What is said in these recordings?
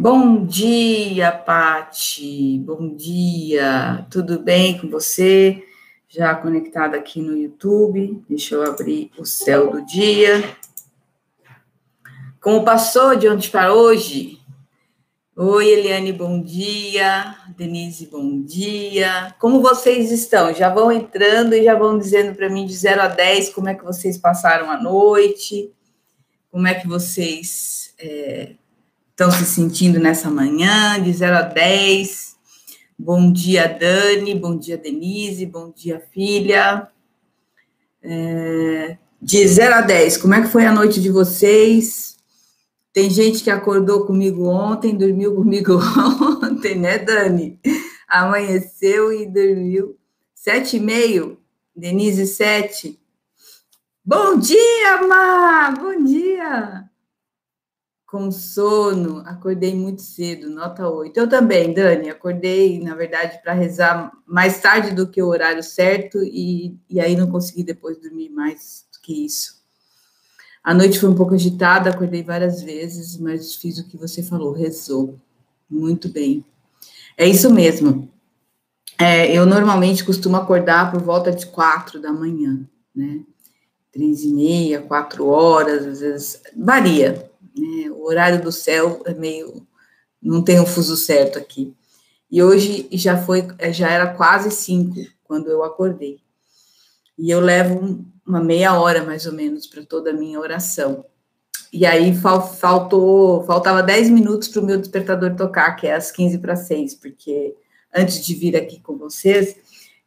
Bom dia, Pati. Bom dia. Tudo bem com você? Já conectada aqui no YouTube. Deixa eu abrir o céu do dia. Como passou de ontem para hoje? Oi, Eliane, bom dia. Denise, bom dia. Como vocês estão? Já vão entrando e já vão dizendo para mim de 0 a 10 como é que vocês passaram a noite, como é que vocês é, estão se sentindo nessa manhã, de 0 a 10. Bom dia, Dani, bom dia, Denise, bom dia, filha. É, de 0 a 10, como é que foi a noite de vocês? Tem gente que acordou comigo ontem, dormiu comigo ontem, né, Dani? Amanheceu e dormiu. Sete e meio, Denise, sete. Bom dia, Mar! Bom dia! Com sono, acordei muito cedo, nota 8. Eu também, Dani, acordei, na verdade, para rezar mais tarde do que o horário certo e, e aí não consegui depois dormir mais do que isso. A noite foi um pouco agitada, acordei várias vezes, mas fiz o que você falou, rezou. Muito bem. É isso mesmo. É, eu normalmente costumo acordar por volta de quatro da manhã, né? Três e meia, quatro horas, às vezes varia. Né? O horário do céu é meio, não tem um fuso certo aqui. E hoje já foi, já era quase cinco quando eu acordei. E eu levo uma meia hora mais ou menos para toda a minha oração. E aí faltou, faltava 10 minutos para o meu despertador tocar, que é às 15 para 6, porque antes de vir aqui com vocês,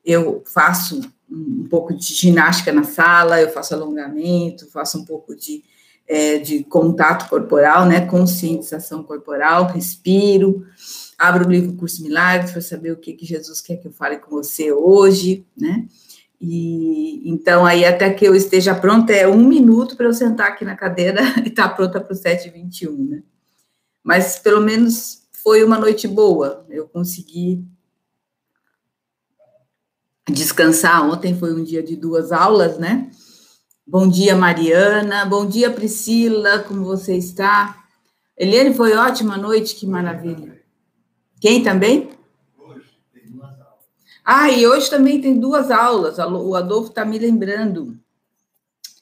eu faço um pouco de ginástica na sala, eu faço alongamento, faço um pouco de, é, de contato corporal, né, conscientização corporal, respiro, abro o livro Curso Milagres para saber o que, que Jesus quer que eu fale com você hoje, né, e então aí até que eu esteja pronta é um minuto para eu sentar aqui na cadeira e estar tá pronta para o 7h21, né? Mas pelo menos foi uma noite boa. Eu consegui descansar. Ontem foi um dia de duas aulas, né? Bom dia, Mariana. Bom dia, Priscila. Como você está? Eliane, foi ótima noite, que maravilha. Quem também? Ah, e hoje também tem duas aulas. O Adolfo está me lembrando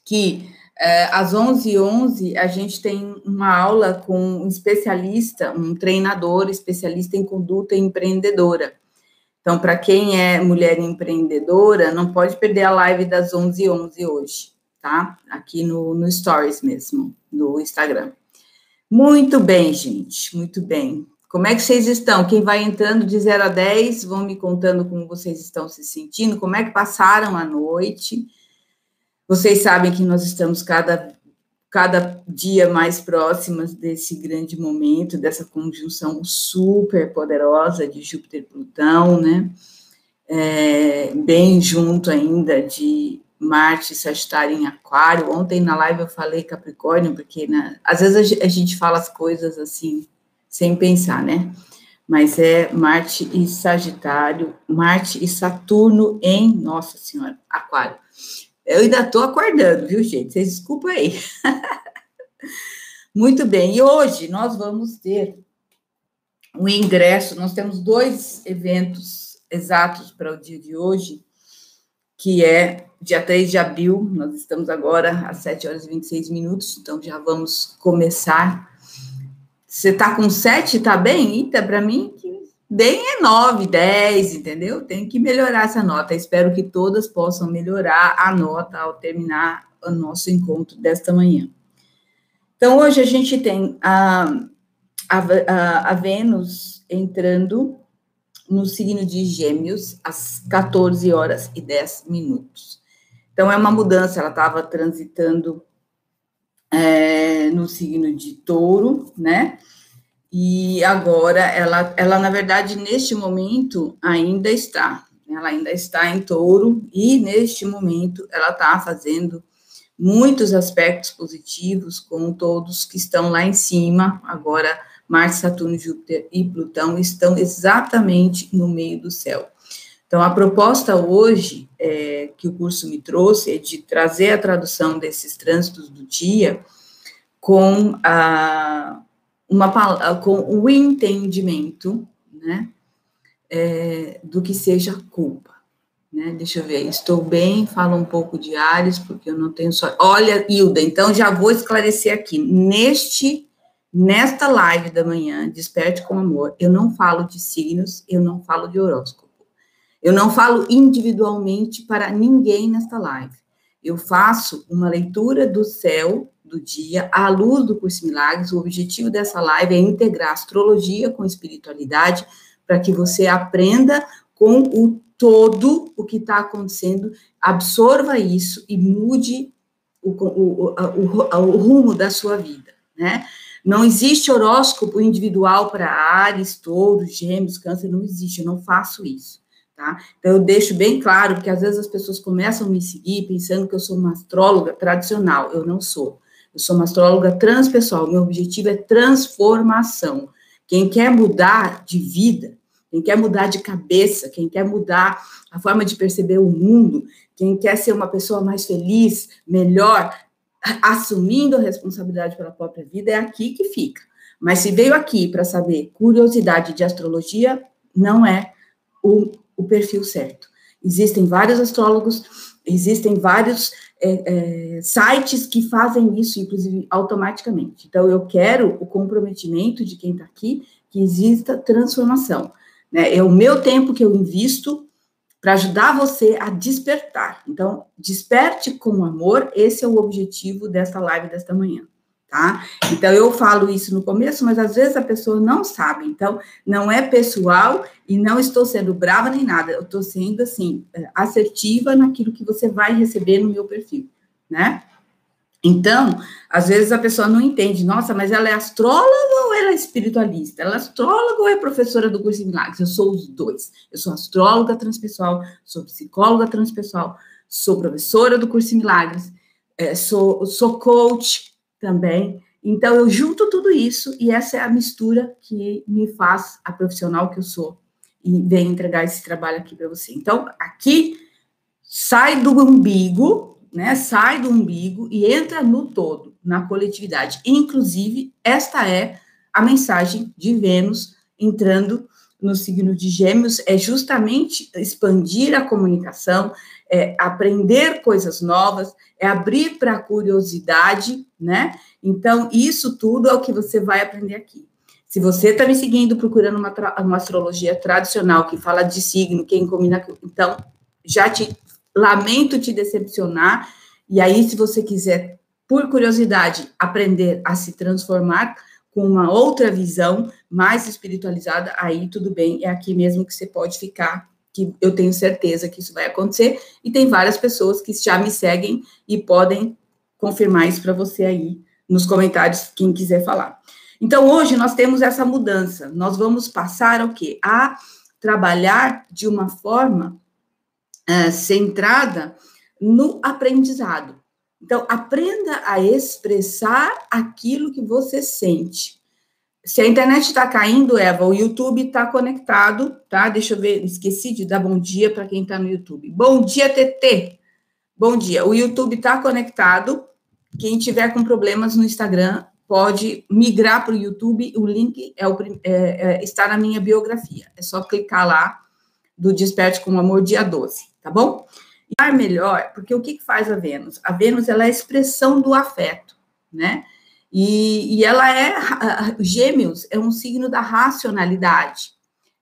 que é, às 11h11 a gente tem uma aula com um especialista, um treinador especialista em conduta empreendedora. Então, para quem é mulher empreendedora, não pode perder a live das 11h11 hoje, tá? Aqui no, no Stories mesmo, no Instagram. Muito bem, gente, muito bem. Como é que vocês estão? Quem vai entrando de 0 a 10, vão me contando como vocês estão se sentindo, como é que passaram a noite. Vocês sabem que nós estamos cada, cada dia mais próximas desse grande momento, dessa conjunção super poderosa de Júpiter e Plutão, né? É, bem junto ainda de Marte, Sagitário em Aquário. Ontem na live eu falei Capricórnio, porque né, às vezes a gente fala as coisas assim sem pensar, né? Mas é Marte e Sagitário, Marte e Saturno em, nossa senhora, Aquário. Eu ainda estou acordando, viu, gente? Vocês desculpem aí. Muito bem, e hoje nós vamos ter o um ingresso, nós temos dois eventos exatos para o dia de hoje, que é dia 3 de abril, nós estamos agora às 7 horas e 26 minutos, então já vamos começar você tá com sete, tá bem? Eita, para mim, bem é nove, dez, entendeu? Tem que melhorar essa nota. Espero que todas possam melhorar a nota ao terminar o nosso encontro desta manhã. Então, hoje a gente tem a, a, a Vênus entrando no signo de Gêmeos às 14 horas e 10 minutos. Então, é uma mudança, ela estava transitando é, no signo de touro, né? E agora ela, ela, na verdade, neste momento ainda está, ela ainda está em touro, e neste momento ela está fazendo muitos aspectos positivos com todos que estão lá em cima. Agora, Marte, Saturno, Júpiter e Plutão estão exatamente no meio do céu. Então, a proposta hoje é, que o curso me trouxe é de trazer a tradução desses trânsitos do dia com a, uma, com o entendimento, né, é, do que seja culpa. Né? Deixa eu ver, estou bem, fala um pouco de Ares, porque eu não tenho só. Olha, Hilda, então já vou esclarecer aqui. Neste, nesta live da manhã, Desperte com Amor, eu não falo de signos, eu não falo de horóscopo. Eu não falo individualmente para ninguém nesta live. Eu faço uma leitura do céu do dia à luz do curso Milagres. O objetivo dessa live é integrar astrologia com espiritualidade para que você aprenda com o todo o que está acontecendo, absorva isso e mude o, o, o, o, rumo da sua vida, né? Não existe horóscopo individual para Ares, Touro, Gêmeos, Câncer, não existe, eu não faço isso, tá? Então, eu deixo bem claro, porque às vezes as pessoas começam a me seguir pensando que eu sou uma astróloga tradicional, eu não sou. Eu sou uma astróloga transpessoal, meu objetivo é transformação. Quem quer mudar de vida, quem quer mudar de cabeça, quem quer mudar a forma de perceber o mundo, quem quer ser uma pessoa mais feliz, melhor, assumindo a responsabilidade pela própria vida, é aqui que fica. Mas se veio aqui para saber curiosidade de astrologia, não é o, o perfil certo. Existem vários astrólogos, existem vários é, é, sites que fazem isso, inclusive automaticamente. Então, eu quero o comprometimento de quem está aqui que exista transformação. Né? É o meu tempo que eu invisto para ajudar você a despertar. Então, desperte com amor, esse é o objetivo desta live desta manhã, tá? Então, eu falo isso no começo, mas às vezes a pessoa não sabe. Então, não é pessoal e não estou sendo brava nem nada, eu estou sendo, assim, assertiva naquilo que você vai receber no meu perfil, né? Então, às vezes a pessoa não entende, nossa, mas ela é astróloga ou ela é espiritualista? Ela é astróloga ou é professora do curso de milagres? Eu sou os dois. Eu sou astróloga transpessoal, sou psicóloga transpessoal, sou professora do curso de milagres, é, sou, sou coach também. Então, eu junto tudo isso e essa é a mistura que me faz a profissional que eu sou e venho entregar esse trabalho aqui para você. Então, aqui sai do umbigo né, sai do umbigo e entra no todo, na coletividade. Inclusive, esta é a mensagem de Vênus entrando no signo de Gêmeos, é justamente expandir a comunicação, é aprender coisas novas, é abrir para a curiosidade, né? Então, isso tudo é o que você vai aprender aqui. Se você está me seguindo procurando uma, uma astrologia tradicional que fala de signo, quem combina, então já te lamento te decepcionar. E aí, se você quiser, por curiosidade, aprender a se transformar com uma outra visão mais espiritualizada, aí tudo bem, é aqui mesmo que você pode ficar, que eu tenho certeza que isso vai acontecer. E tem várias pessoas que já me seguem e podem confirmar isso para você aí nos comentários, quem quiser falar. Então, hoje nós temos essa mudança. Nós vamos passar ao quê? A trabalhar de uma forma uh, centrada no aprendizado. Então, aprenda a expressar aquilo que você sente. Se a internet está caindo, Eva, o YouTube está conectado, tá? Deixa eu ver, esqueci de dar bom dia para quem está no YouTube. Bom dia, TT. Bom dia. O YouTube está conectado. Quem tiver com problemas no Instagram pode migrar para o YouTube. O link é o, é, é, está na minha biografia. É só clicar lá do Desperte com Amor, dia 12 tá bom? E melhor, porque o que, que faz a Vênus? A Vênus ela é a expressão do afeto, né? E, e ela é, Gêmeos é um signo da racionalidade,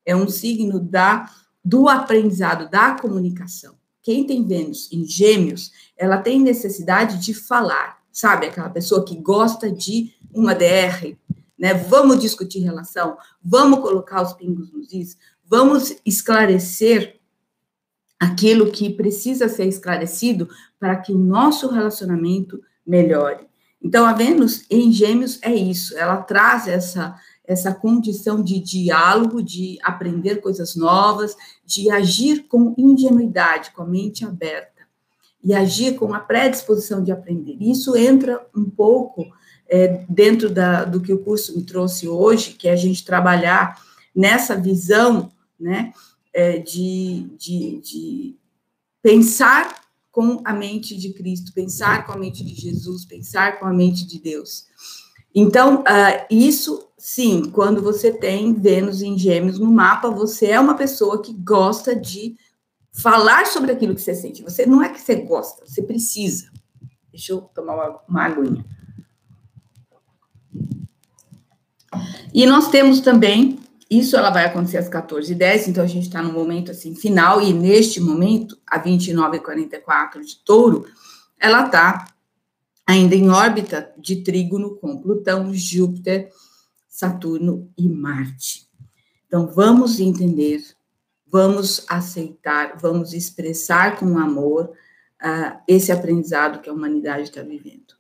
é um signo da, do aprendizado, da comunicação. Quem tem Vênus em Gêmeos, ela tem necessidade de falar, sabe? Aquela pessoa que gosta de uma DR, né? Vamos discutir relação, vamos colocar os pingos nos is, vamos esclarecer aquilo que precisa ser esclarecido para que o nosso relacionamento melhore. Então, a Vênus em Gêmeos é isso, ela traz essa essa condição de diálogo, de aprender coisas novas, de agir com ingenuidade, com a mente aberta, e agir com a predisposição de aprender. Isso entra um pouco é, dentro da, do que o curso me trouxe hoje, que é a gente trabalhar nessa visão, né, é, de, de, de pensar com a mente de Cristo, pensar com a mente de Jesus, pensar com a mente de Deus. Então, uh, isso sim, quando você tem Vênus em Gêmeos no mapa, você é uma pessoa que gosta de falar sobre aquilo que você sente. Você não é que você gosta, você precisa. Deixa eu tomar uma, uma aguinha. E nós temos também, isso ela vai acontecer às 14h10, então a gente está no momento assim final, e neste momento, a 29h44 de touro, ela está ainda em órbita de trígono com Plutão, Júpiter, Saturno e Marte. Então, vamos entender, vamos aceitar, vamos expressar com amor uh, esse aprendizado que a humanidade está vivendo.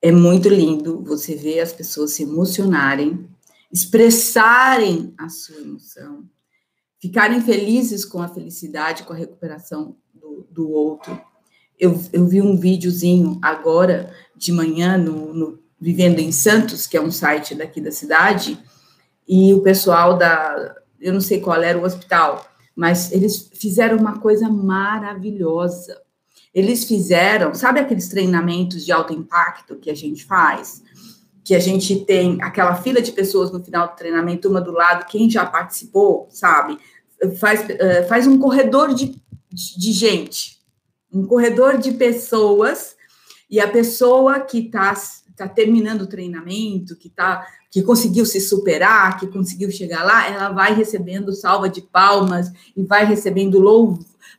É muito lindo você ver as pessoas se emocionarem, expressarem a sua emoção, ficarem felizes com a felicidade, com a recuperação do, do outro. Eu, eu vi um videozinho agora de manhã no, no Vivendo em Santos, que é um site daqui da cidade, e o pessoal da, eu não sei qual era o hospital, mas eles fizeram uma coisa maravilhosa. Eles fizeram, sabe aqueles treinamentos de alto impacto que a gente faz? Que a gente tem aquela fila de pessoas no final do treinamento, uma do lado, quem já participou, sabe? Faz, uh, faz um corredor de, de gente, um corredor de pessoas, e a pessoa que está está terminando o treinamento, que tá, que conseguiu se superar, que conseguiu chegar lá, ela vai recebendo salva de palmas e vai recebendo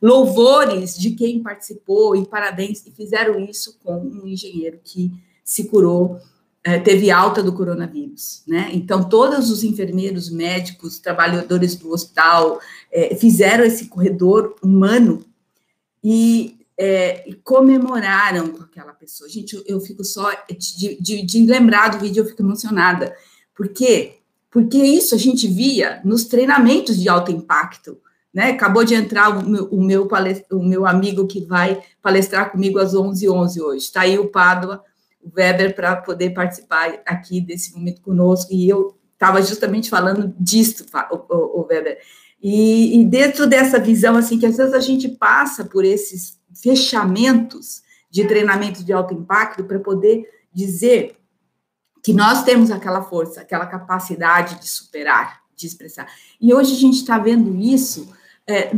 louvores de quem participou e parabéns. E fizeram isso com um engenheiro que se curou, é, teve alta do coronavírus, né? Então, todos os enfermeiros, médicos, trabalhadores do hospital é, fizeram esse corredor humano e é, comemoraram com aquela pessoa. Gente, eu, eu fico só de, de, de, lembrar do vídeo, eu fico emocionada. Por quê? Porque isso a gente via nos treinamentos de alto impacto. Né? Acabou de entrar o meu, o meu, o meu amigo que vai palestrar comigo às 11h11 11 hoje. Está aí o Pádua, o Weber, para poder participar aqui desse momento conosco. E eu estava justamente falando disso, o, o, Weber. E, e, dentro dessa visão, assim, que às vezes a gente passa por esses fechamentos de treinamento de alto impacto para poder dizer que nós temos aquela força, aquela capacidade de superar, de expressar. E hoje a gente está vendo isso é,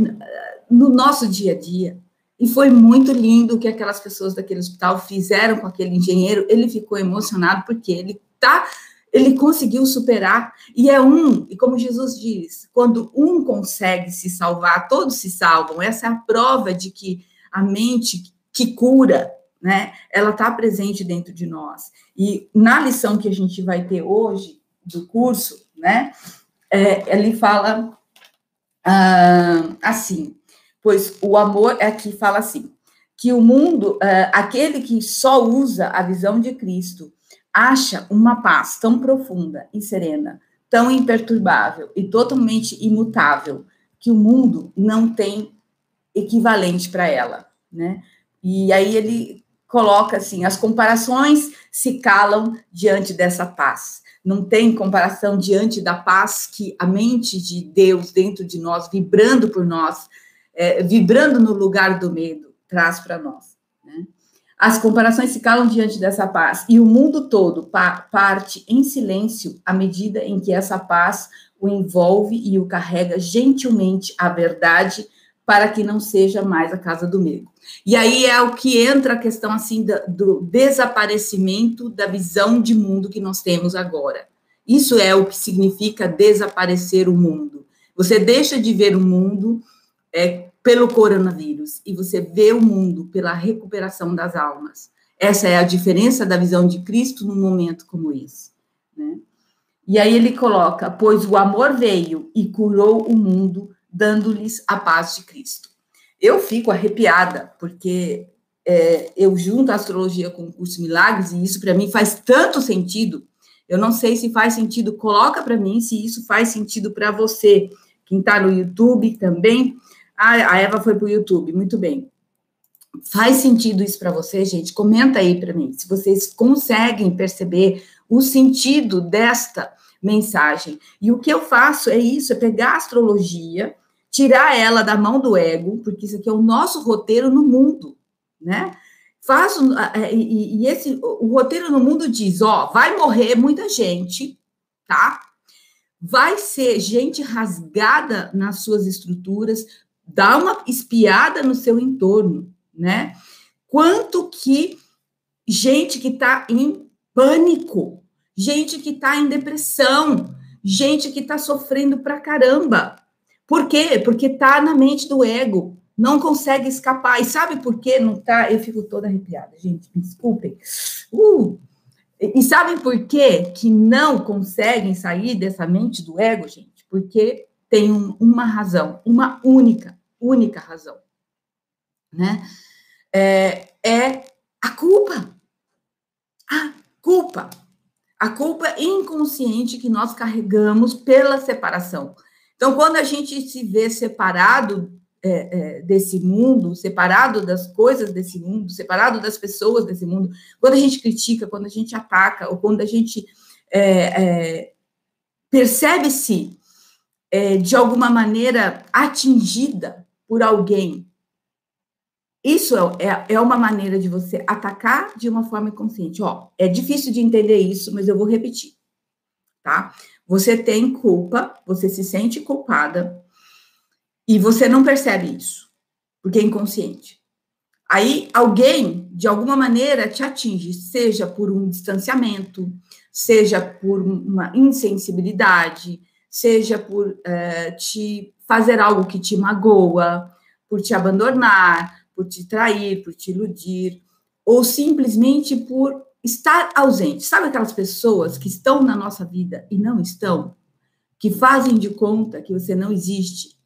no nosso dia a dia. E foi muito lindo o que aquelas pessoas daquele hospital fizeram com aquele engenheiro. Ele ficou emocionado porque ele tá, ele conseguiu superar. E é um, e como Jesus diz, quando um consegue se salvar, todos se salvam. Essa é a prova de que a mente que cura, né? Ela está presente dentro de nós. E na lição que a gente vai ter hoje do curso, né? É, ele fala ah, assim, pois o amor aqui fala assim, que o mundo, ah, aquele que só usa a visão de Cristo, acha uma paz tão profunda e serena, tão imperturbável e totalmente imutável, que o mundo não tem equivalente para ela, né? E aí ele coloca assim: as comparações se calam diante dessa paz. Não tem comparação diante da paz que a mente de Deus dentro de nós, vibrando por nós, é, vibrando no lugar do medo, traz para nós. Né? As comparações se calam diante dessa paz e o mundo todo pa parte em silêncio à medida em que essa paz o envolve e o carrega gentilmente à verdade para que não seja mais a casa do medo. E aí é o que entra a questão assim do, desaparecimento da visão de mundo que nós temos agora. Isso é o que significa desaparecer o mundo. Você deixa de ver o mundo é, pelo coronavírus e você vê o mundo pela recuperação das almas. Essa é a diferença da visão de Cristo num momento como esse. Né? E aí ele coloca: pois o amor veio e curou o mundo dando-lhes a paz de Cristo. Eu fico arrepiada, porque é, eu junto a astrologia com o curso Milagres, e isso para mim faz tanto sentido. Eu não sei se faz sentido, coloca para mim se isso faz sentido para você. Quem está no YouTube também. Ah, a Eva foi para o YouTube, muito bem. Faz sentido isso para você, gente? Comenta aí para mim, se vocês conseguem perceber o sentido desta mensagem. E o que eu faço é isso, é pegar a astrologia, tirar ela da mão do ego, porque isso aqui é o nosso roteiro no mundo, né? Faz e, e esse o roteiro no mundo diz, ó, vai morrer muita gente, tá? Vai ser gente rasgada nas suas estruturas, dá uma espiada no seu entorno, né? Quanto que gente que está em pânico, gente que está em depressão, gente que está sofrendo pra caramba. Por quê? Porque tá na mente do ego, não consegue escapar. E sabe por quê? Não tá? Eu fico toda arrepiada, gente, me desculpem. Uh, e sabem por quê que não conseguem sair dessa mente do ego, gente? Porque tem um, uma razão, uma única, única razão, né? É, é a culpa. A culpa. A culpa inconsciente que nós carregamos pela separação. Então, quando a gente se vê separado é, é, desse mundo, separado das coisas desse mundo, separado das pessoas desse mundo, quando a gente critica, quando a gente ataca, ou quando a gente é, é percebe-se é, de alguma maneira atingida por alguém, isso é, é, uma maneira de você atacar de uma forma inconsciente. Ó, é difícil de entender isso, mas eu vou repetir, tá? Você tem culpa, você se sente culpada e você não percebe isso, porque é inconsciente. Aí alguém, de alguma maneira, te atinge, seja por um distanciamento, seja por uma insensibilidade, seja por é, te fazer algo que te magoa, por te abandonar, por te trair, por te iludir, ou simplesmente por estar ausente. Sabe aquelas pessoas que estão na nossa vida e não estão? Que fazem de conta que você não existe?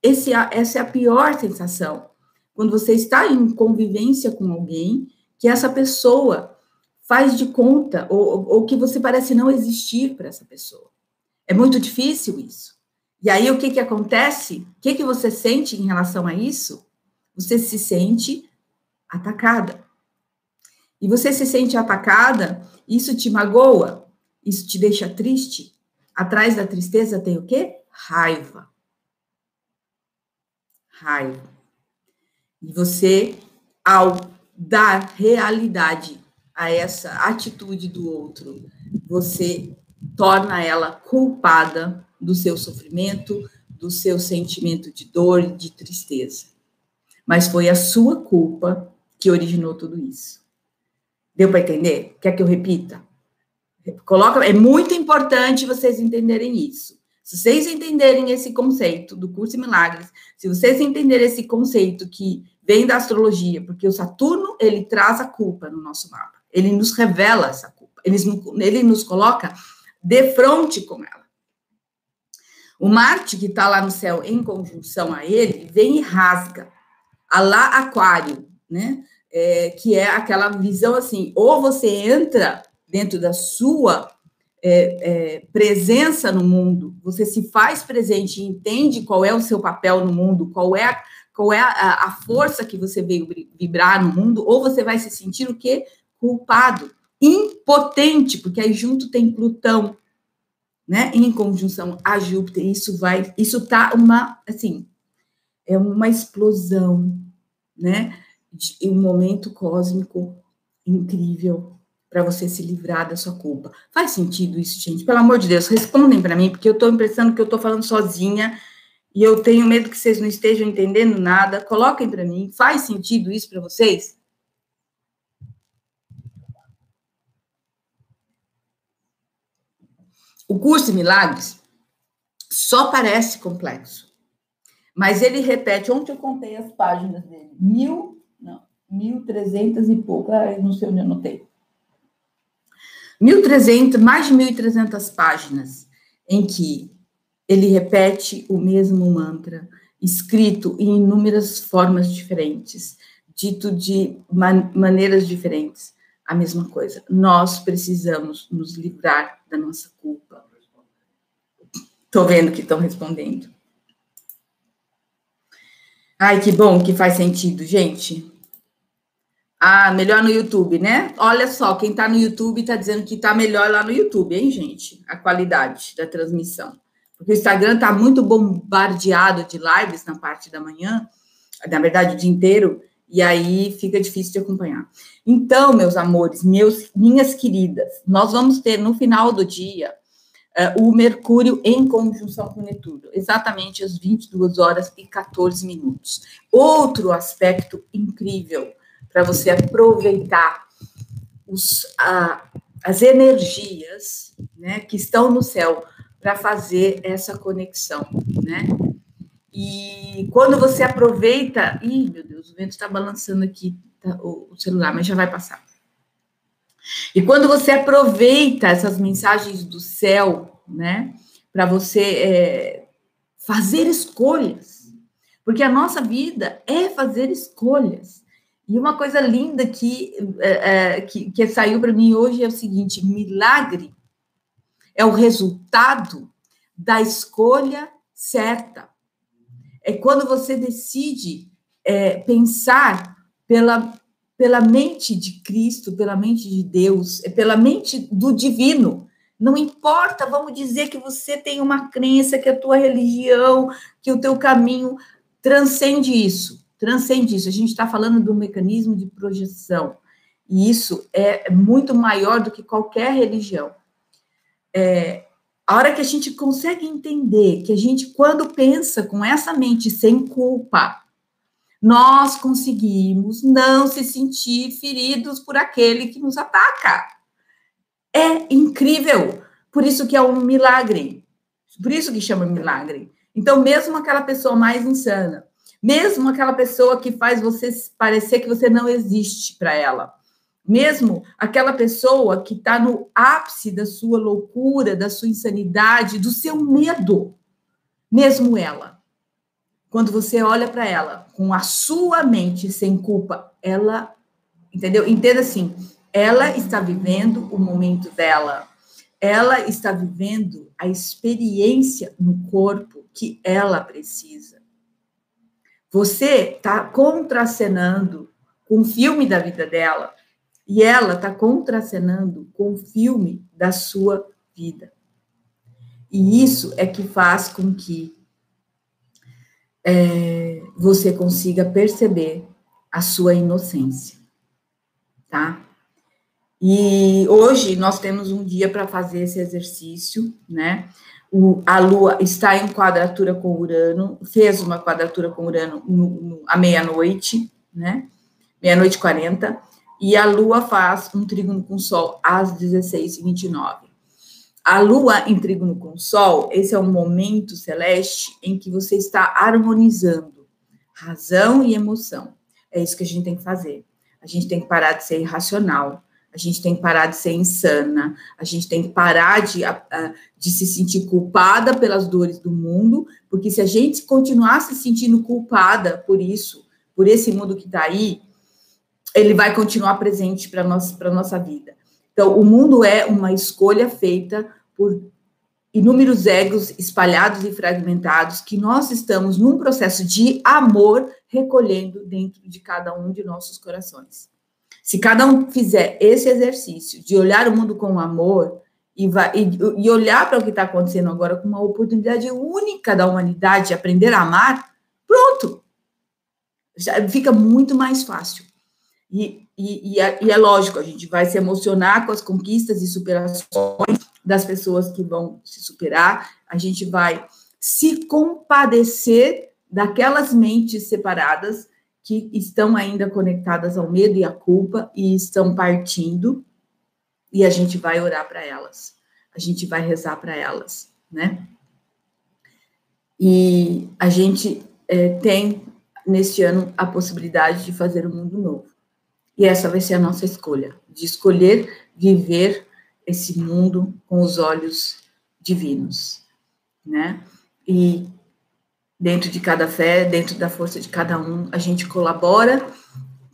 Esse, essa é a pior sensação. Quando você está em convivência com alguém, que essa pessoa faz de conta, ou, ou que você parece não existir para essa pessoa. É muito difícil isso. E aí, o que, que acontece? O que, que você sente em relação a isso? Você se sente atacada. E você se sente atacada, isso te magoa, isso te deixa triste. Atrás da tristeza tem o quê? Raiva. Raiva. E você, ao dar realidade a essa atitude do outro, você torna ela culpada do seu sofrimento, do seu sentimento de dor e de tristeza mas foi a sua culpa que originou tudo isso. Deu para entender? Quer que eu repita? Coloca, é muito importante vocês entenderem isso. Se vocês entenderem esse conceito do curso de milagres, se vocês entenderem esse conceito que vem da astrologia, porque o Saturno ele traz a culpa no nosso mapa, ele nos revela essa culpa, ele, ele nos coloca de frente com ela. O Marte, que está lá no céu em conjunção a ele, vem e rasga a lá aquário, né? É, que é aquela visão assim, ou você entra dentro da sua é, é, presença no mundo, você se faz presente e entende qual é o seu papel no mundo, qual é, qual é a, a força que você veio vibrar no mundo, ou você vai se sentir o quê? Culpado, impotente, porque aí junto tem Plutão, né? Em conjunção a Júpiter, isso vai, isso tá uma, assim, é uma explosão, né? De um momento cósmico incrível para você se livrar da sua culpa. Faz sentido isso, gente? Pelo amor de Deus, respondem para mim, porque eu estou pensando que eu estou falando sozinha e eu tenho medo que vocês não estejam entendendo nada. Coloquem para mim. Faz sentido isso para vocês? O curso de milagres só parece complexo mas ele repete, ontem eu contei as páginas dele, mil, não, mil trezentas e pouco, ah, não sei onde eu anotei. Mil trezentas, mais de mil e trezentas páginas, em que ele repete o mesmo mantra, escrito em inúmeras formas diferentes, dito de man maneiras diferentes, a mesma coisa. Nós precisamos nos livrar da nossa culpa. Estou vendo que estão respondendo. Ai, que bom que faz sentido, gente. Ah, melhor no YouTube, né? Olha só, quem tá no YouTube tá dizendo que tá melhor lá no YouTube, hein, gente? A qualidade da transmissão. Porque o Instagram tá muito bombardeado de lives na parte da manhã, na verdade o dia inteiro, e aí fica difícil de acompanhar. Então, meus amores, meus, minhas queridas, nós vamos ter no final do dia uh, o Mercúrio em conjunção com Netuno, exatamente às 22 horas e 14 minutos. Outro aspecto incrível para você aproveitar os, uh, as energias né, que estão no céu para fazer essa conexão, né? E quando você aproveita, ih, meu Deus, o vento está balançando aqui tá, o, o celular, mas já vai passar. E quando você aproveita essas mensagens do céu, né, para você é, fazer escolhas, porque a nossa vida é fazer escolhas. E uma coisa linda que, é, é, que, que saiu para mim hoje é o seguinte: milagre é o resultado da escolha certa. É quando você decide é, pensar pela, pela mente de Cristo, pela mente de Deus, é pela mente do divino. Não importa, vamos dizer que você tem uma crença, que a tua religião, que o teu caminho transcende isso, transcende isso. A gente está falando do mecanismo de projeção. E isso é muito maior do que qualquer religião. É, a hora que a gente consegue entender que a gente, quando pensa com essa mente sem culpa, nós conseguimos não se sentir feridos por aquele que nos ataca. É incrível. Por isso que é um milagre. Por isso que chama milagre. Então, mesmo aquela pessoa mais insana, mesmo aquela pessoa que faz você parecer que você não existe para ela, mesmo aquela pessoa que está no ápice da sua loucura, da sua insanidade, do seu medo, mesmo ela, quando você olha para ela com a sua mente sem culpa, ela, entendeu? Entenda assim, ela está vivendo o momento dela. Ela está vivendo a experiência no corpo que ela precisa. Você está contracenando com o filme da vida dela e ela está contracenando com o filme da sua vida. E isso é que faz com que é, você consiga perceber a sua inocência, tá? E hoje nós temos um dia para fazer esse exercício, né? O, a Lua está em quadratura com Urano, fez uma quadratura com Urano no, no, à meia-noite, né? Meia-noite e 40, e a Lua faz um trígono com Sol às 16h29. A lua em trígono com o sol, esse é um momento celeste em que você está harmonizando razão e emoção. É isso que a gente tem que fazer. A gente tem que parar de ser irracional. A gente tem que parar de ser insana. A gente tem que parar de, de se sentir culpada pelas dores do mundo, porque se a gente continuar se sentindo culpada por isso, por esse mundo que está aí, ele vai continuar presente para a nossa vida. Então, o mundo é uma escolha feita por inúmeros egos espalhados e fragmentados que nós estamos num processo de amor recolhendo dentro de cada um de nossos corações. Se cada um fizer esse exercício de olhar o mundo com amor e, vai, e, e olhar para o que está acontecendo agora com uma oportunidade única da humanidade de aprender a amar, pronto! Já fica muito mais fácil. E, e, e, é, e, é, lógico, a gente vai se emocionar com as conquistas e superações das pessoas que vão se superar, a gente vai se compadecer daquelas mentes separadas que estão ainda conectadas ao medo e à culpa e estão partindo, e a gente vai orar para elas, a gente vai rezar para elas, né? E a gente é, tem neste ano a possibilidade de fazer um mundo novo. E essa vai ser a nossa escolha, de escolher viver esse mundo com os olhos divinos, né? E dentro de cada fé, dentro da força de cada um, a gente colabora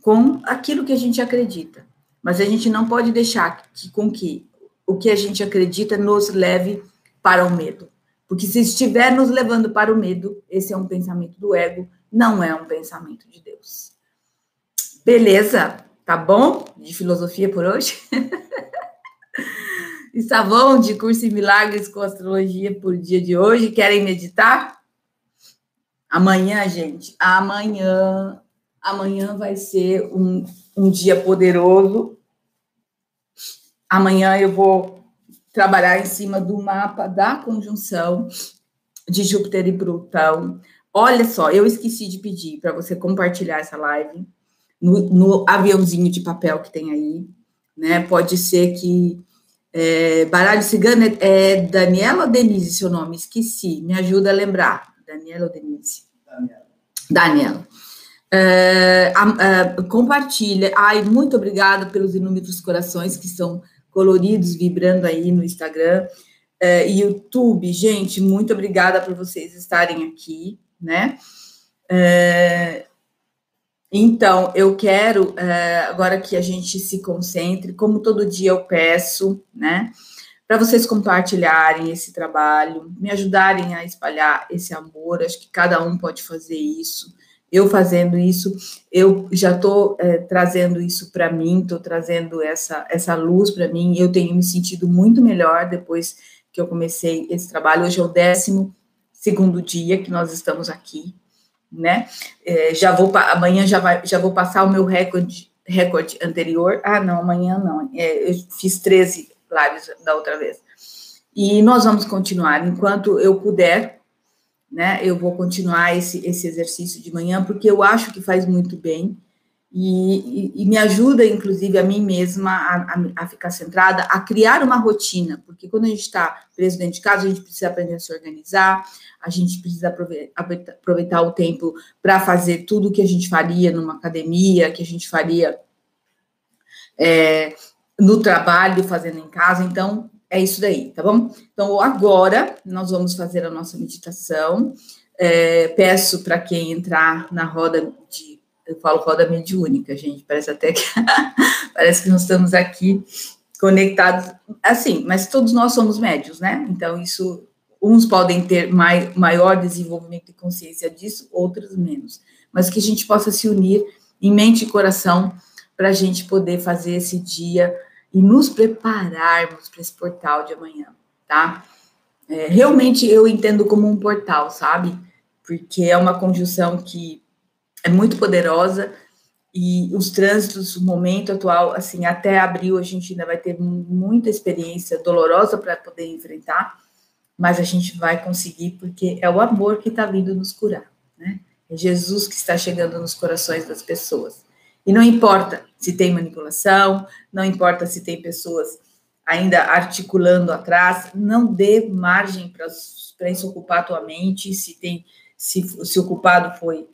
com aquilo que a gente acredita. Mas a gente não pode deixar que, com que o que a gente acredita nos leve para o medo. Porque se estiver nos levando para o medo, esse é um pensamento do ego, não é um pensamento de Deus. Beleza? Tá bom? De filosofia por hoje? Está bom de curso em milagres com astrologia por dia de hoje? Querem meditar? Amanhã, gente, amanhã, amanhã vai ser um, um dia poderoso. Amanhã eu vou trabalhar em cima do mapa da conjunção de Júpiter e Plutão. Olha só, eu esqueci de pedir para você compartilhar essa live no, no, aviãozinho de papel que tem aí, né? Pode ser que é, baralho cigano é, é Daniela ou Denise, seu nome? Esqueci. Me ajuda a lembrar. Daniela ou Denise? Daniela. Daniela. É, é, compartilha. Ai, muito obrigada pelos inúmeros corações que estão coloridos, vibrando aí no Instagram. É, YouTube, gente, muito obrigada por vocês estarem aqui, né? É, então, eu quero é, agora que a gente se concentre, como todo dia eu peço, né, para vocês compartilharem esse trabalho, me ajudarem a espalhar esse amor. Acho que cada um pode fazer isso. Eu fazendo isso, eu já estou é, trazendo isso para mim, estou trazendo essa, essa luz para mim. Eu tenho me sentido muito melhor depois que eu comecei esse trabalho. Hoje é o décimo segundo dia que nós estamos aqui, né? É, já vou amanhã já vai já vou passar o meu recorde recorde anterior. Ah, não, amanhã não. É, eu fiz 13 lives da outra vez. E nós vamos continuar enquanto eu puder, né? Eu vou continuar esse esse exercício de manhã porque eu acho que faz muito bem. E, e, me ajuda, inclusive, a mim mesma a, a, a, ficar centrada, a criar uma rotina, porque quando a gente está preso dentro de casa, a gente precisa aprender a se organizar, a gente precisa aproveitar, o tempo para fazer tudo o que a gente faria numa academia, que a gente faria é, no trabalho, fazendo em casa. Então, é isso daí, tá bom? Então, agora nós vamos fazer a nossa meditação. É, peço para quem entrar na roda de. Eu falo roda mediúnica, gente, parece até que. parece que nós estamos aqui conectados. Assim, mas todos nós somos médios, né? Então, isso Uns podem ter mai, maior desenvolvimento e consciência disso, outros menos. Mas que a gente possa se unir em mente e coração para a gente poder fazer esse dia e nos prepararmos para esse portal de amanhã, tá? É, realmente eu entendo como um portal, sabe? Porque é uma conjunção que é muito poderosa e os trânsitos, o momento atual, assim, até abril a gente ainda vai ter muita experiência dolorosa para poder enfrentar, mas a gente vai conseguir porque é o amor que está vindo nos curar, né? É Jesus que está chegando nos corações das pessoas. E não importa se tem manipulação, não importa se tem pessoas ainda articulando atrás, não dê margem para isso ocupar tua mente, se tem se, se o culpado foi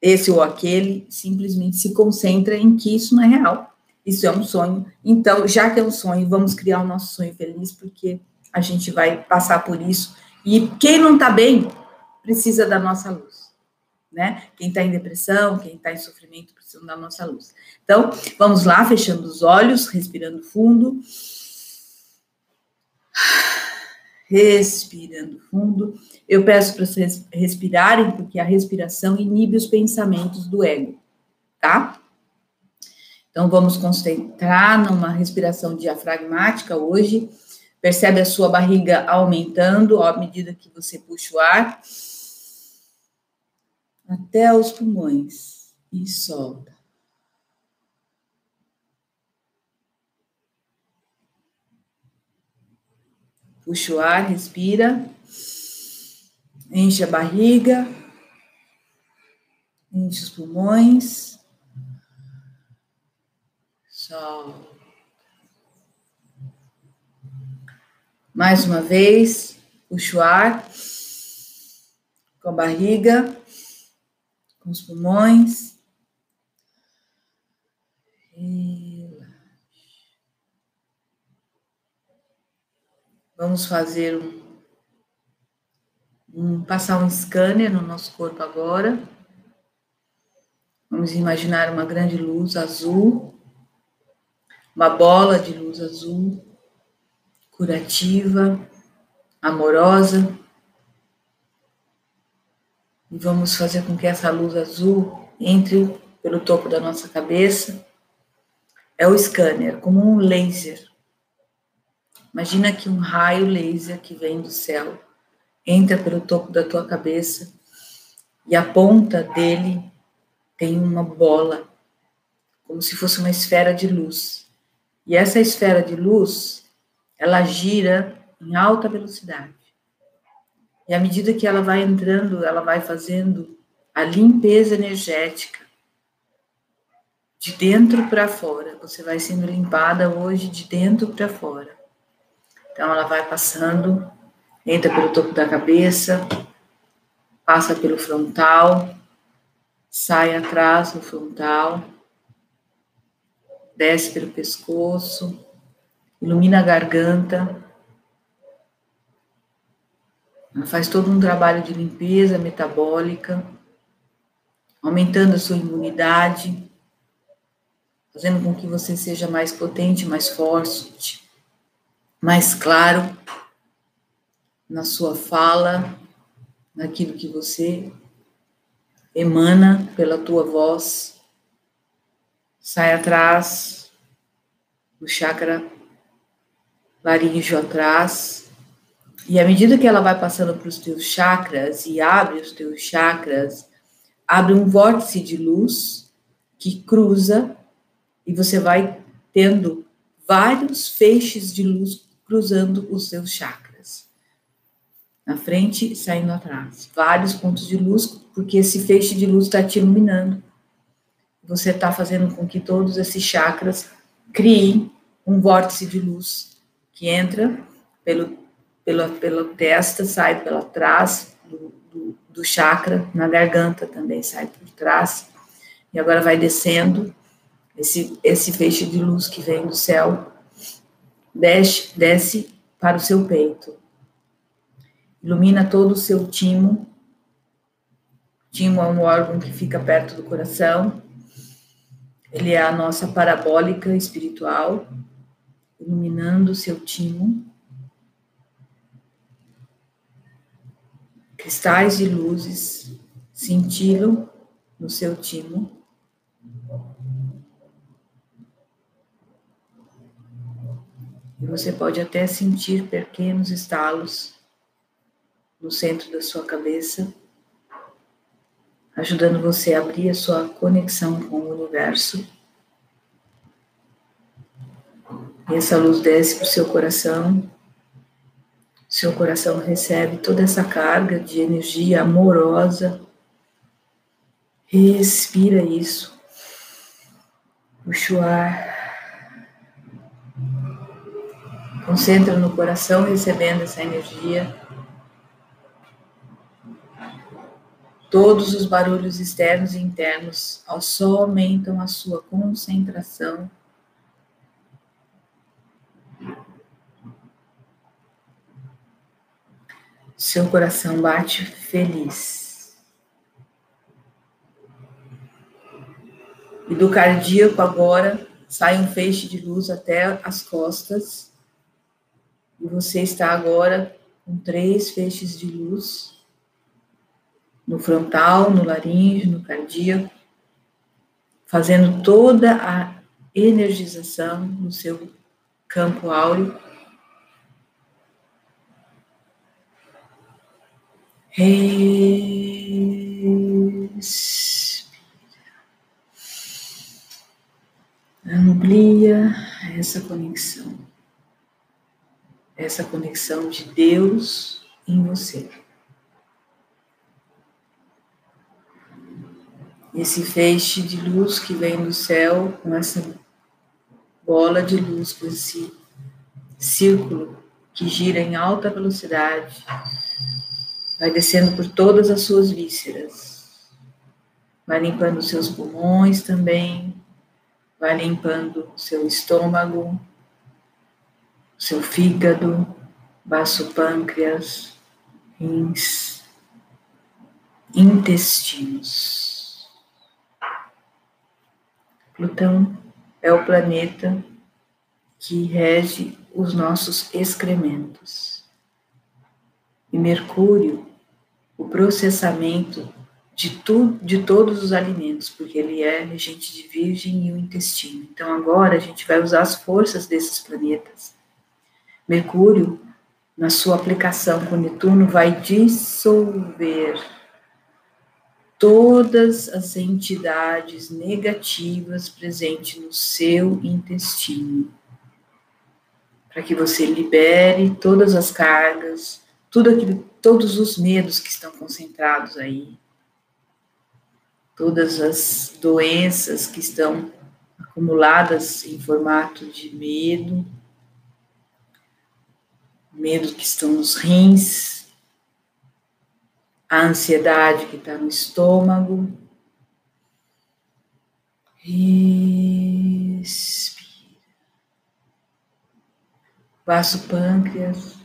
esse ou aquele, simplesmente se concentra em que isso não é real. Isso é um sonho. Então, já que é um sonho, vamos criar o nosso sonho feliz, porque a gente vai passar por isso. E quem não está bem precisa da nossa luz, né? Quem está em depressão, quem está em sofrimento precisa da nossa luz. Então, vamos lá, fechando os olhos, respirando fundo. Respirando fundo. Eu peço para vocês respirarem, porque a respiração inibe os pensamentos do ego, tá? Então, vamos concentrar numa respiração diafragmática hoje Percebe a sua barriga aumentando à medida que você puxa o ar até os pulmões e solta. Puxa o ar, respira. Enche a barriga. Enche os pulmões. Solta. Mais uma vez, puxa o ar com a barriga, com os pulmões. Vamos fazer um, um, passar um scanner no nosso corpo agora. Vamos imaginar uma grande luz azul, uma bola de luz azul curativa, amorosa. E vamos fazer com que essa luz azul entre pelo topo da nossa cabeça. É o scanner, como um laser. Imagina que um raio laser que vem do céu entra pelo topo da tua cabeça e a ponta dele tem uma bola, como se fosse uma esfera de luz. E essa esfera de luz ela gira em alta velocidade. E à medida que ela vai entrando, ela vai fazendo a limpeza energética de dentro para fora. Você vai sendo limpada hoje de dentro para fora. Então ela vai passando, entra pelo topo da cabeça, passa pelo frontal, sai atrás no frontal, desce pelo pescoço, ilumina a garganta. Faz todo um trabalho de limpeza metabólica, aumentando a sua imunidade, fazendo com que você seja mais potente, mais forte, mais claro na sua fala, naquilo que você emana pela tua voz, sai atrás do chakra laríngeo atrás, e à medida que ela vai passando para os teus chakras e abre os teus chakras, abre um vórtice de luz que cruza e você vai tendo vários feixes de luz cruzando os seus chakras. Na frente e saindo atrás. Vários pontos de luz, porque esse feixe de luz está te iluminando. Você está fazendo com que todos esses chakras criem um vórtice de luz que entra pelo, pela, pela testa, sai pela trás do, do, do chakra, na garganta também sai por trás, e agora vai descendo esse, esse feixe de luz que vem do céu, desce, desce para o seu peito, ilumina todo o seu timo. Timo é um órgão que fica perto do coração, ele é a nossa parabólica espiritual, iluminando o seu timo. Cristais de luzes cintilam no seu timo. E você pode até sentir pequenos estalos no centro da sua cabeça, ajudando você a abrir a sua conexão com o universo. E essa luz desce para o seu coração. Seu coração recebe toda essa carga de energia amorosa. Respira isso. Puxa o ar. Concentra no coração recebendo essa energia. Todos os barulhos externos e internos só aumentam a sua concentração. Seu coração bate feliz. E do cardíaco agora sai um feixe de luz até as costas e você está agora com três feixes de luz no frontal, no laríngeo, no cardíaco, fazendo toda a energização no seu campo áureo. Respira. Amplia essa conexão essa conexão de Deus em você. Esse feixe de luz que vem do céu, com essa bola de luz, com esse círculo que gira em alta velocidade, vai descendo por todas as suas vísceras, vai limpando os seus pulmões também, vai limpando o seu estômago, seu fígado, baço pâncreas, rins, intestinos. Plutão é o planeta que rege os nossos excrementos. E Mercúrio, o processamento de, tu, de todos os alimentos, porque ele é regente de Virgem e o intestino. Então agora a gente vai usar as forças desses planetas Mercúrio, na sua aplicação com Netuno, vai dissolver todas as entidades negativas presentes no seu intestino. para que você libere todas as cargas, tudo aquilo, todos os medos que estão concentrados aí, todas as doenças que estão acumuladas em formato de medo, medo que estão nos rins, a ansiedade que está no estômago. Respira. Baço pâncreas.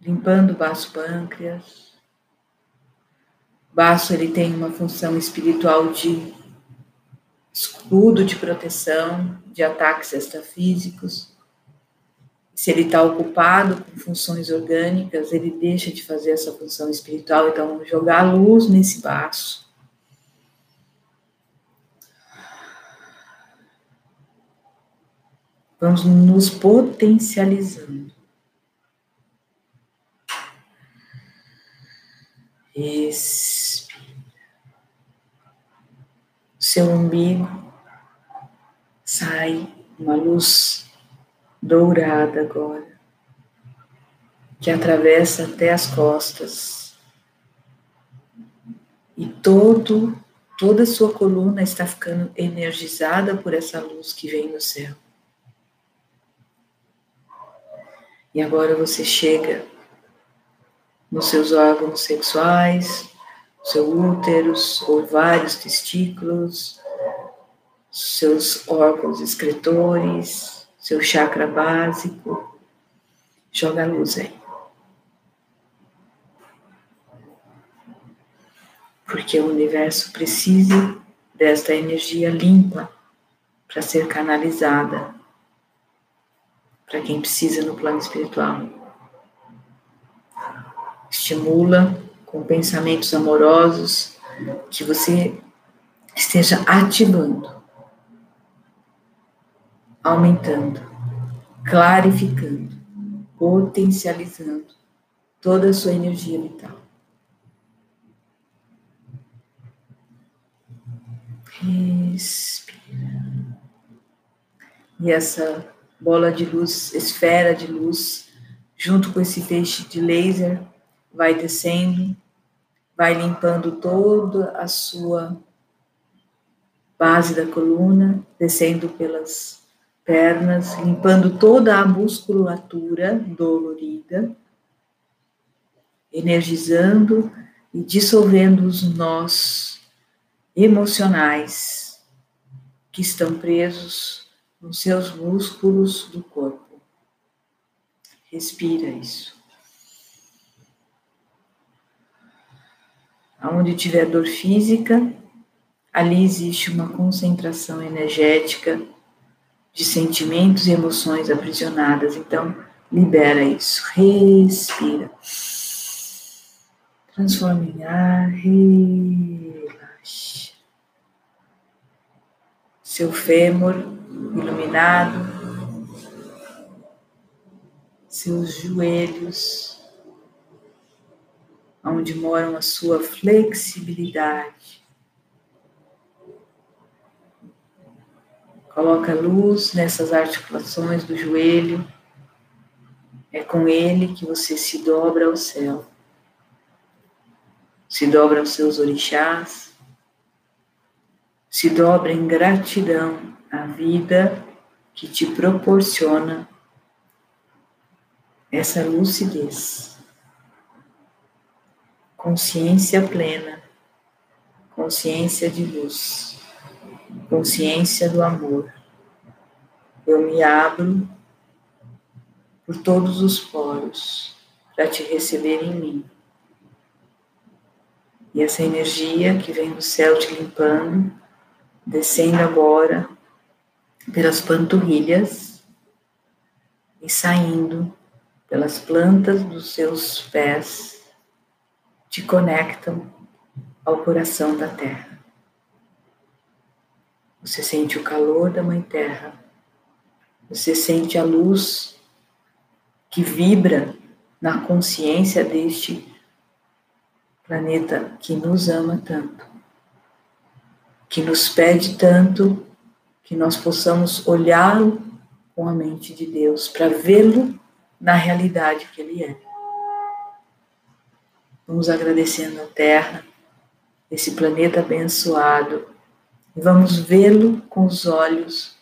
Limpando o baço pâncreas. Baço ele tem uma função espiritual de escudo de proteção de ataques extrafísicos. Se ele está ocupado com funções orgânicas, ele deixa de fazer essa função espiritual. Então, jogar a luz nesse baço. Vamos nos potencializando. Respira. Seu umbigo sai uma luz dourada agora, que atravessa até as costas. E todo, toda a sua coluna está ficando energizada por essa luz que vem do céu. E agora você chega nos seus órgãos sexuais, seu útero, ovários, testículos, seus órgãos excretores, seu chakra básico. Joga a luz aí. Porque o universo precisa desta energia limpa para ser canalizada para quem precisa no plano espiritual. Estimula com pensamentos amorosos que você esteja ativando aumentando, clarificando, potencializando toda a sua energia vital. Respira. E essa bola de luz, esfera de luz, junto com esse feixe de laser, vai descendo, vai limpando toda a sua base da coluna, descendo pelas pernas, limpando toda a musculatura dolorida, energizando e dissolvendo os nós emocionais que estão presos nos seus músculos do corpo. Respira isso. Aonde tiver dor física, ali existe uma concentração energética de sentimentos e emoções aprisionadas. Então, libera isso. Respira. Transforma em ar. Relaxa. Seu fêmur iluminado. Seus joelhos, onde moram a sua flexibilidade Coloca luz nessas articulações do joelho. É com ele que você se dobra ao céu. Se dobra aos seus orixás. Se dobra em gratidão à vida que te proporciona essa lucidez. Consciência plena, consciência de luz consciência do amor. Eu me abro por todos os poros para te receber em mim. E essa energia que vem do céu te limpando, descendo agora pelas panturrilhas e saindo pelas plantas dos seus pés, te conectam ao coração da terra. Você sente o calor da Mãe Terra. Você sente a luz que vibra na consciência deste planeta que nos ama tanto, que nos pede tanto que nós possamos olhá-lo com a mente de Deus, para vê-lo na realidade que ele é. Vamos agradecendo a Terra, esse planeta abençoado, e vamos vê-lo com os olhos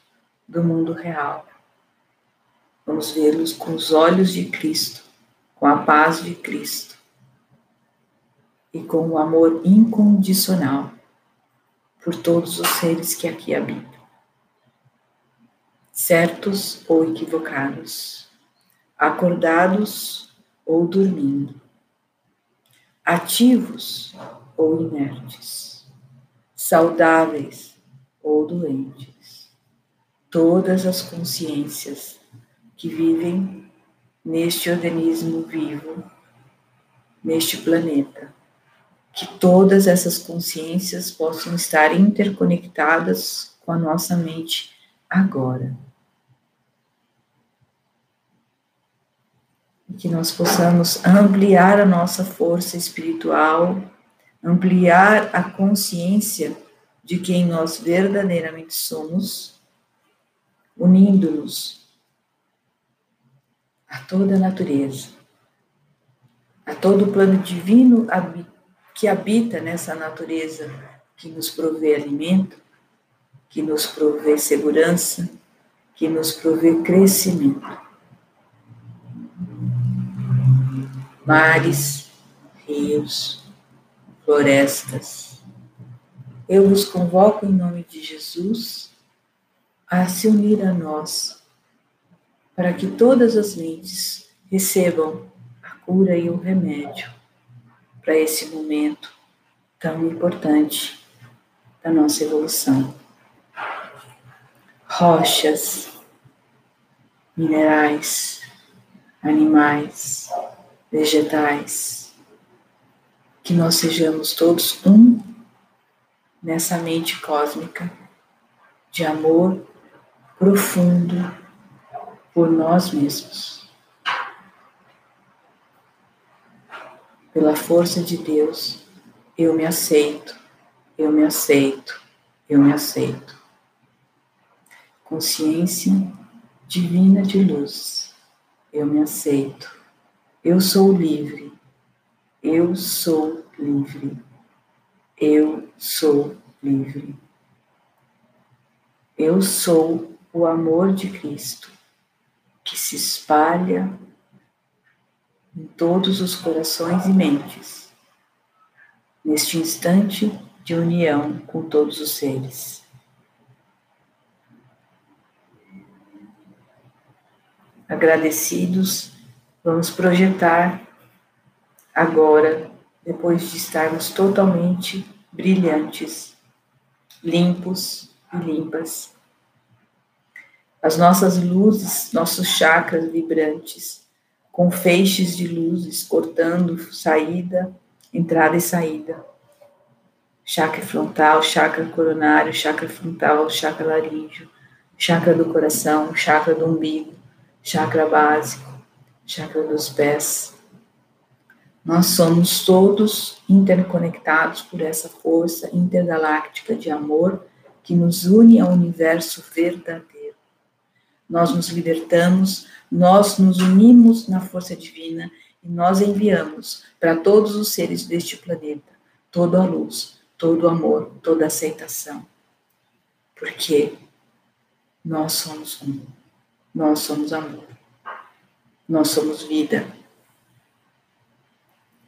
do mundo real. Vamos vê-los com os olhos de Cristo, com a paz de Cristo e com o amor incondicional por todos os seres que aqui habitam, certos ou equivocados, acordados ou dormindo, ativos ou inertes, saudáveis ou doentes, todas as consciências que vivem neste organismo vivo, neste planeta que todas essas consciências possam estar interconectadas com a nossa mente agora. E que nós possamos ampliar a nossa força espiritual, ampliar a consciência de quem nós verdadeiramente somos, unindo-nos a toda a natureza, a todo o plano divino que habita nessa natureza que nos provê alimento, que nos provê segurança, que nos provê crescimento. Mares, rios, florestas. Eu vos convoco em nome de Jesus a se unir a nós, para que todas as mentes recebam a cura e o remédio para esse momento tão importante da nossa evolução. Rochas, minerais, animais, vegetais, que nós sejamos todos um nessa mente cósmica de amor profundo por nós mesmos. pela força de Deus, eu me aceito, eu me aceito, eu me aceito. Consciência divina de luz, eu me aceito. Eu sou livre, eu sou livre, eu sou livre. Eu sou o amor de Cristo que se espalha em todos os corações e mentes, neste instante de união com todos os seres. Agradecidos, vamos projetar agora, depois de estarmos totalmente brilhantes, limpos e limpas, as nossas luzes, nossos chakras vibrantes com feixes de luzes cortando saída, entrada e saída. Chakra frontal, chakra coronário, chakra frontal, chakra laríngeo, chakra do coração, chakra do umbigo, chakra básico, chakra dos pés. Nós somos todos interconectados por essa força intergaláctica de amor que nos une ao universo verdadeiro. Nós nos libertamos nós nos unimos na força divina e nós enviamos para todos os seres deste planeta toda a luz, todo o amor, toda a aceitação. Porque nós somos um, nós somos amor, nós somos vida.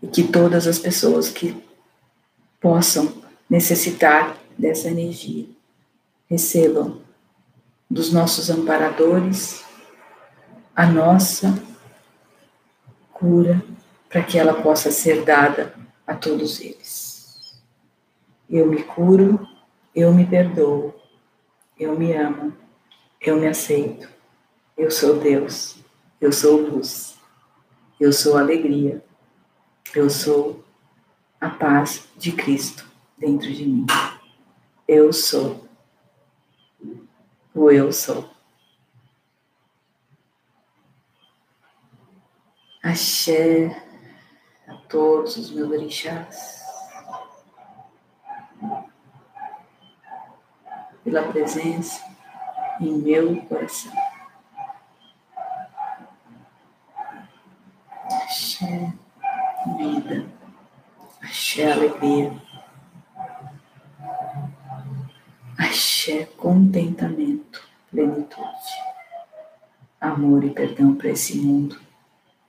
E que todas as pessoas que possam necessitar dessa energia recebam dos nossos amparadores a nossa cura para que ela possa ser dada a todos eles. Eu me curo, eu me perdoo, eu me amo, eu me aceito. Eu sou Deus, eu sou luz, eu sou alegria, eu sou a paz de Cristo dentro de mim. Eu sou o eu sou. Axé a todos os meus orixás, pela presença em meu coração. Axé, vida. Alegria. Axé, contentamento, plenitude. Amor e perdão para esse mundo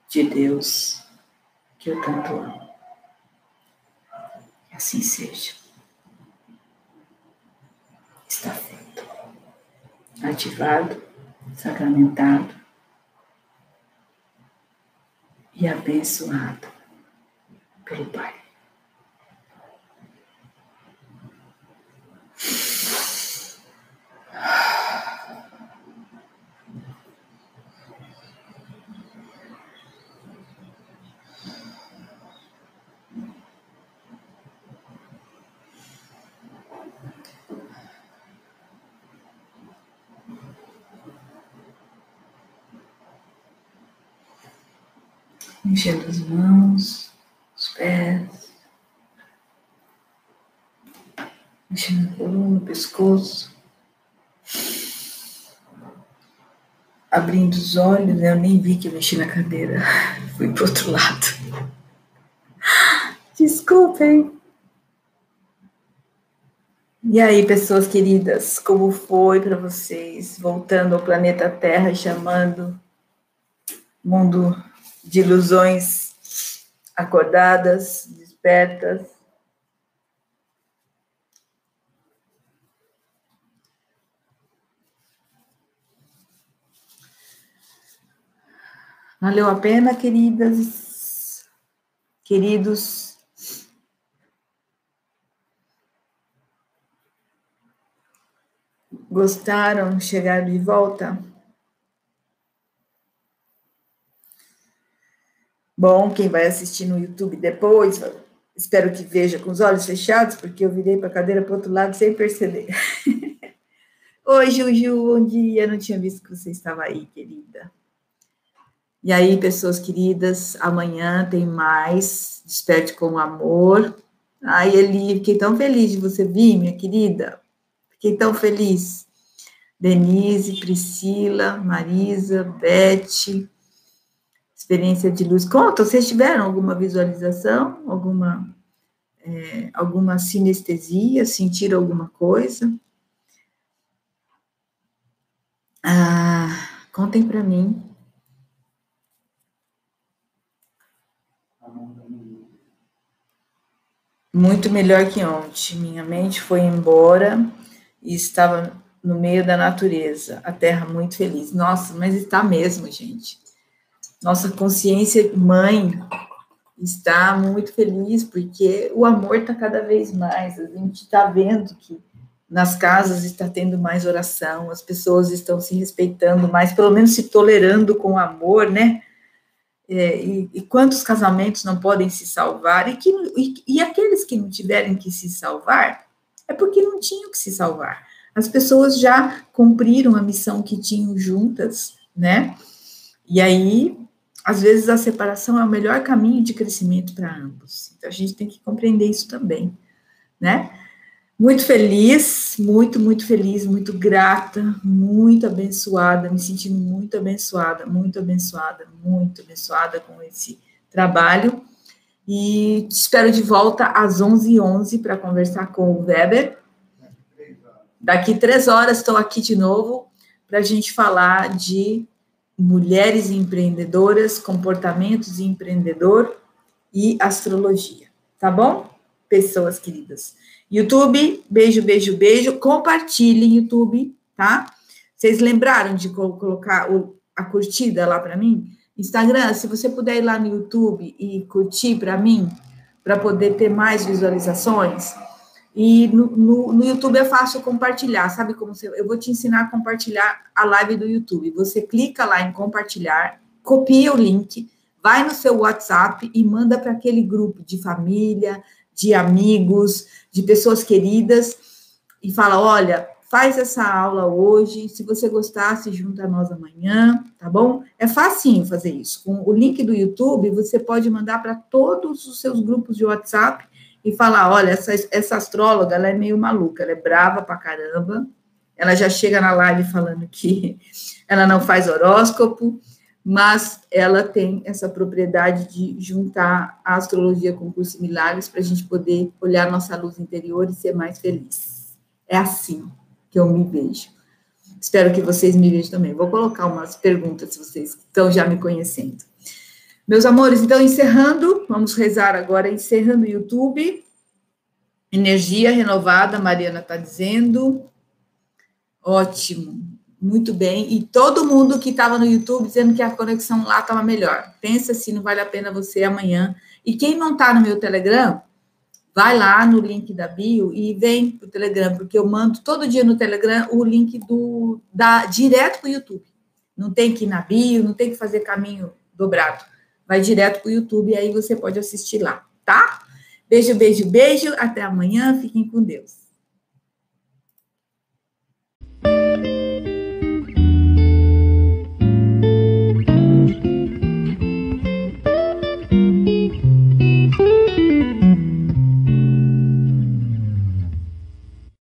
de Deus que eu tanto amo. Que assim seja. Está feito. Ativado, sacramentado e abençoado pelo Pai. Mexendo as mãos, os pés, mexendo a coluna, pescoço, abrindo os olhos, né? eu nem vi que eu mexi na cadeira, fui pro outro lado. Desculpem. E aí, pessoas queridas, como foi para vocês voltando ao planeta Terra, chamando mundo de ilusões acordadas, despertas. Valeu a pena, queridas, queridos. Gostaram de chegar de volta? Bom, quem vai assistir no YouTube depois, espero que veja com os olhos fechados, porque eu virei para a cadeira para o outro lado sem perceber. Oi, Juju, bom dia. Não tinha visto que você estava aí, querida. E aí, pessoas queridas, amanhã tem mais Desperte com Amor. Ai, Eli, fiquei tão feliz de você vir, minha querida. Fiquei tão feliz. Denise, Priscila, Marisa, Beth, experiência de luz. Conta, vocês tiveram alguma visualização, alguma, é, alguma sinestesia, sentiram alguma coisa? Ah, contem para mim. Muito melhor que ontem. Minha mente foi embora e estava no meio da natureza, a terra muito feliz. Nossa, mas está mesmo, gente nossa consciência mãe está muito feliz porque o amor está cada vez mais. A gente está vendo que nas casas está tendo mais oração, as pessoas estão se respeitando mais, pelo menos se tolerando com amor, né? É, e, e, quantos casamentos não podem se salvar? E, que, e, e aqueles que não tiverem que se salvar, é porque não tinham que se salvar. As pessoas já cumpriram a missão que tinham juntas, né? E aí às vezes a separação é o melhor caminho de crescimento para ambos. Então a gente tem que compreender isso também, né? Muito feliz, muito, muito feliz, muito grata, muito abençoada, me sentindo muito abençoada, muito abençoada, muito abençoada com esse trabalho. E te espero de volta às 11h11 para conversar com o Weber. Daqui três horas estou aqui de novo para a gente falar de mulheres empreendedoras, comportamentos empreendedor e astrologia. Tá bom? Pessoas queridas. YouTube, beijo, beijo, beijo. Compartilhem YouTube, tá? Vocês lembraram de colocar o, a curtida lá para mim? Instagram, se você puder ir lá no YouTube e curtir para mim, para poder ter mais visualizações, e no, no, no, YouTube é fácil compartilhar, sabe como. Eu vou te ensinar a compartilhar a live do YouTube. Você clica lá em compartilhar, copia o link, vai no seu WhatsApp e manda para aquele grupo de família, de amigos, de pessoas queridas, e fala: olha, faz essa aula hoje. Se você gostar, se junta a nós amanhã, tá bom? É facinho fazer isso. Com o link do YouTube, você pode mandar para todos os seus grupos de WhatsApp e falar: olha, essa, essa astróloga ela é meio maluca, ela é brava pra caramba. Ela já chega na live falando que ela não faz horóscopo, mas ela tem essa propriedade de juntar a astrologia com o curso milagres para a gente poder olhar nossa luz interior e ser mais feliz. É assim que eu me vejo. Espero que vocês me vejam também. Vou colocar umas perguntas se vocês estão já me conhecendo. Meus amores, então encerrando, vamos rezar agora, encerrando o YouTube. Energia renovada, Mariana está dizendo. Ótimo. Muito bem. E todo mundo que estava no YouTube dizendo que a conexão lá estava melhor. Pensa se não vale a pena você amanhã. E quem não está no meu Telegram, vai lá no link da bio e vem para o Telegram, porque eu mando todo dia no Telegram o link do da direto para o YouTube. Não tem que ir na bio, não tem que fazer caminho dobrado. Vai direto para o YouTube e aí você pode assistir lá, tá? Beijo, beijo, beijo. Até amanhã. Fiquem com Deus.